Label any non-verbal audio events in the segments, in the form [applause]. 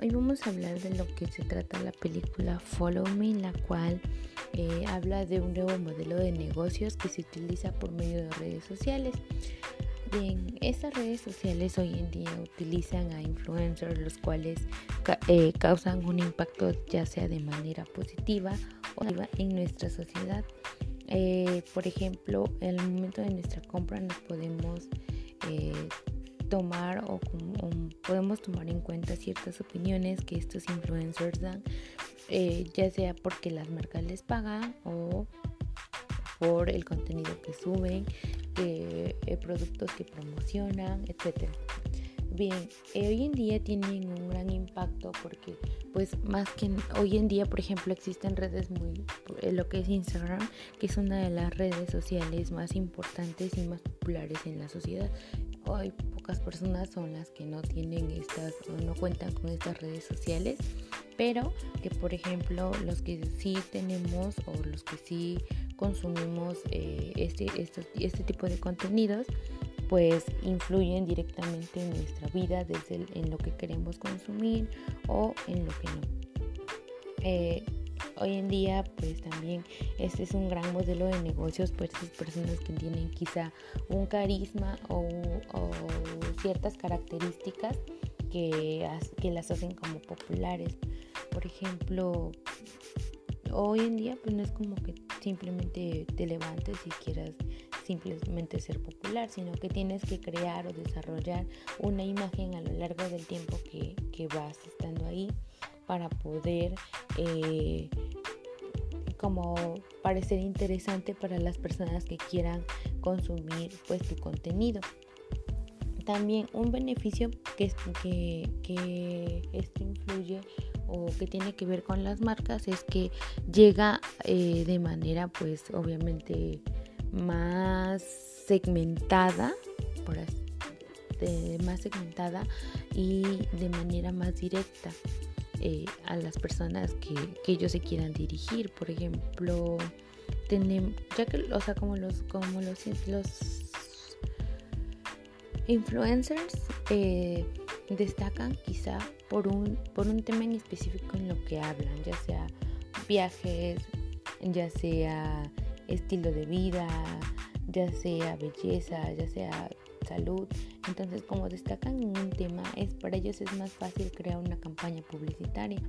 hoy vamos a hablar de lo que se trata la película Follow Me, la cual eh, habla de un nuevo modelo de negocios que se utiliza por medio de redes sociales. Bien, estas redes sociales hoy en día utilizan a influencers los cuales eh, causan un impacto ya sea de manera positiva o negativa en nuestra sociedad. Eh, por ejemplo, en el momento de nuestra compra nos podemos tomar o, podemos tomar en cuenta ciertas opiniones que estos influencers dan, eh, ya sea porque las marcas les pagan o por el contenido que suben, eh, productos que promocionan, etc. Bien, eh, hoy en día tienen un gran impacto porque pues más que hoy en día por ejemplo existen redes muy lo que es Instagram que es una de las redes sociales más importantes y más populares en la sociedad hoy pocas personas son las que no tienen estas o no cuentan con estas redes sociales, pero que por ejemplo los que sí tenemos o los que sí consumimos eh, este, este tipo de contenidos, pues influyen directamente en nuestra vida desde en lo que queremos consumir o en lo que no. Eh, hoy en día pues también este es un gran modelo de negocios para esas personas que tienen quizá un carisma o, ciertas características que, que las hacen como populares. Por ejemplo, hoy en día pues no es como que simplemente te levantes y quieras simplemente ser popular, sino que tienes que crear o desarrollar una imagen a lo largo del tiempo que, que vas estando ahí para poder eh, como parecer interesante para las personas que quieran consumir pues tu contenido. También un beneficio que, que, esto influye o que tiene que ver con las marcas es que llega eh, de manera pues obviamente más segmentada más segmentada y de manera más directa eh, a las personas que, ellos se quieran dirigir. Por ejemplo, tenemos, ya que, o sea, como los, como los, los influencers eh, destacan quizá por un, por un tema en específico en lo que hablan, ya sea viajes, ya sea estilo de vida, ya sea belleza, ya sea salud. Entonces, como destacan en un tema, es para ellos es más fácil crear una campaña publicitaria.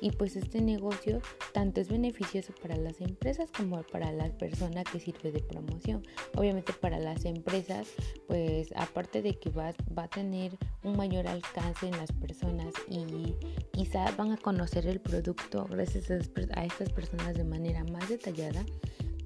Y pues este negocio tanto es beneficioso para las empresas como para la persona que sirve de promoción. Obviamente para las empresas, pues aparte de que va, va a tener un mayor alcance en las personas y quizás van a conocer el producto gracias a estas personas de manera más detallada,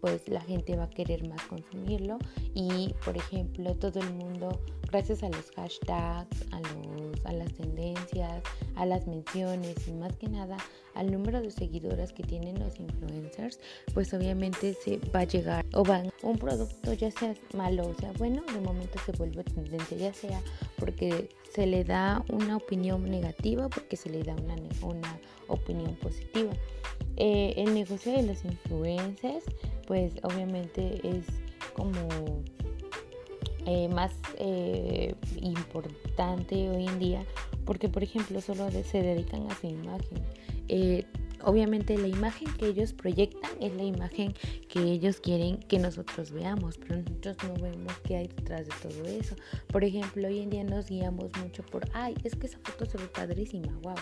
pues la gente va a querer más consumirlo. Y por ejemplo todo el mundo gracias a los hashtags, a, los, a las tendencias, a las menciones y más que nada al número de seguidoras que tienen los influencers, pues obviamente se va a llegar o van un producto ya sea malo o sea bueno, de momento se vuelve tendencia, ya sea porque se le da una opinión negativa, porque se le da una, una opinión positiva. Eh, el negocio de los influencers pues obviamente es como eh, más eh, importante hoy en día porque por ejemplo solo se dedican a su imagen. Obviamente la imagen que ellos proyectan es la imagen que ellos quieren que nosotros veamos, pero nosotros no vemos qué hay detrás de todo eso. Por ejemplo, hoy en día nos guiamos mucho por, ay, es que esa foto se ve padrísima, wow.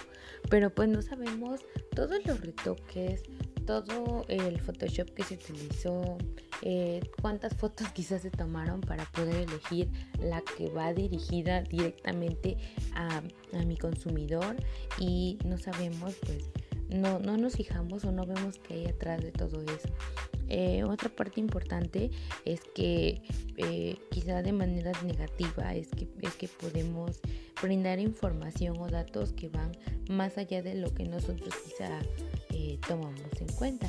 Pero pues no sabemos todos los retoques, todo el Photoshop que se utilizó, eh, cuántas fotos [laughs] quizás se tomaron para poder elegir la que va dirigida directamente a, mi consumidor y no sabemos pues no, no, nos fijamos o no vemos qué hay atrás de todo eso. Eh, otra parte importante es que eh, quizá de manera negativa es que, es que podemos brindar información o datos que van más allá de lo que nosotros quizá eh, tomamos en cuenta.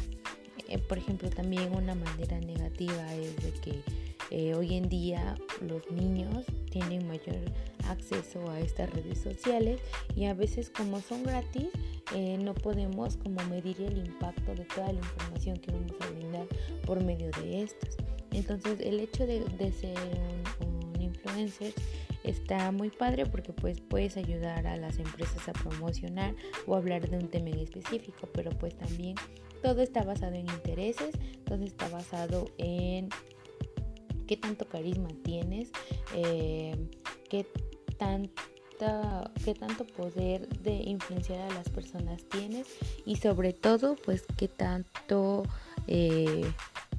Eh, por ejemplo, también una manera negativa es de que eh, hoy en día los niños tienen mayor acceso a estas redes sociales y a veces como son gratis no podemos como medir el impacto de toda la información que vamos a brindar por medio de estas. Entonces el hecho de, ser un, influencer está muy padre porque pues puedes ayudar a las empresas a promocionar o hablar de un tema en específico, pero pues también todo está basado en intereses, todo está basado en qué tanto carisma tienes, eh, qué qué tanto poder de influenciar a las personas tienes y sobre todo pues qué tanto eh,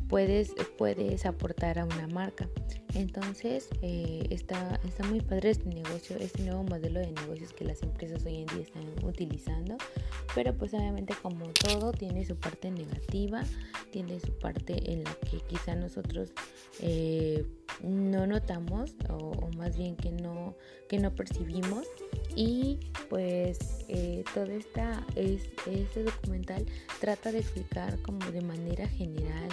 puedes, puedes aportar a una marca. Entonces eh, está, está muy padre este negocio, este nuevo modelo de negocios que las empresas hoy en día están utilizando, pero pues obviamente como todo tiene su parte negativa, tiene su parte en la que quizá nosotros eh, no notamos o, más bien que no, que no percibimos y pues eh, todo esta, es, este documental trata de explicar como de manera general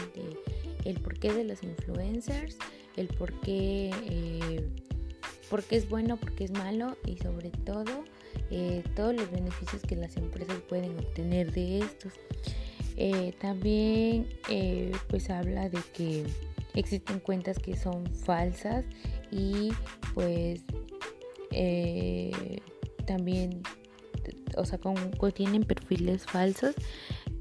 el porqué de los influencers, el por qué, eh, es bueno, por qué es malo y sobre todo eh, todos los beneficios que las empresas pueden obtener de estos. Eh, también pues habla de que existen cuentas que son falsas y pues también o sea perfiles falsos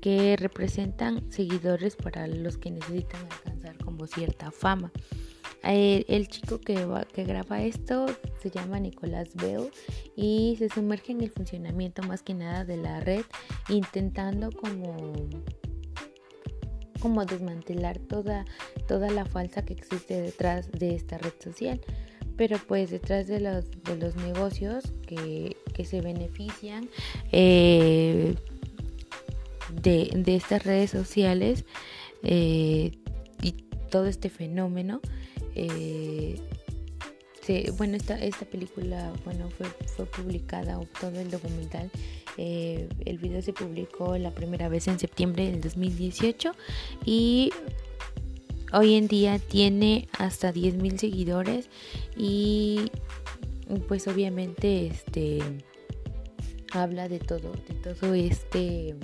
que representan seguidores para los que necesitan alcanzar como cierta fama. Eh, el, chico que, que graba esto se llama Nicolás Bell y se sumerge en el funcionamiento más que nada de la red, intentando como como desmantelar toda, toda la falsa que existe detrás de esta red social. Pero pues detrás de los, de los negocios que, se benefician eh, de, estas redes sociales eh, y todo este fenómeno, eh, bueno, esta, esta película bueno, fue, fue publicada, o todo el documental, eh, el video se publicó la primera vez en septiembre del 2018 y hoy en día tiene hasta 10.000 seguidores y pues obviamente este habla de todo, de todo este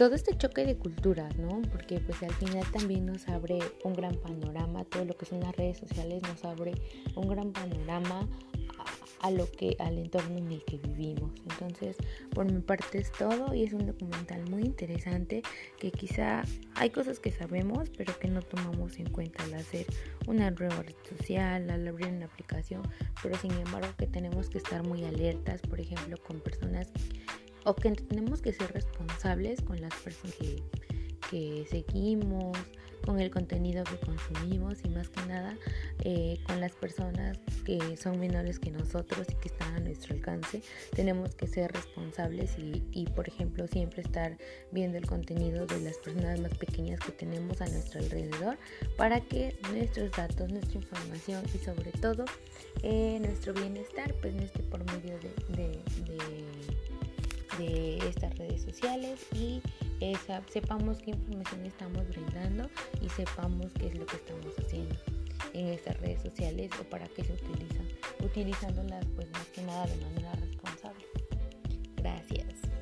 todo este choque de culturas, ¿no? Porque pues al final también nos abre un gran panorama, todo lo que son las redes sociales nos abre un gran panorama a, lo que al entorno en el que vivimos. Entonces, por mi parte es todo y es un documental muy interesante que quizá hay cosas que sabemos, pero que no tomamos en cuenta al hacer una nueva red social, al abrir una aplicación, pero sin embargo que tenemos que estar muy alertas, por ejemplo, con personas o que tenemos que ser responsables con las personas que, seguimos, con el contenido que consumimos y más que nada eh, con las personas que son menores que nosotros y que están a nuestro alcance. Tenemos que ser responsables y, y, por ejemplo siempre estar viendo el contenido de las personas más pequeñas que tenemos a nuestro alrededor para que nuestros datos, nuestra información y sobre todo eh, nuestro bienestar pues no esté por medio de de estas redes sociales y esa, sepamos qué información estamos brindando y sepamos qué es lo que estamos haciendo en estas redes sociales o para qué se utilizan, utilizándolas pues más que nada de manera responsable. Gracias.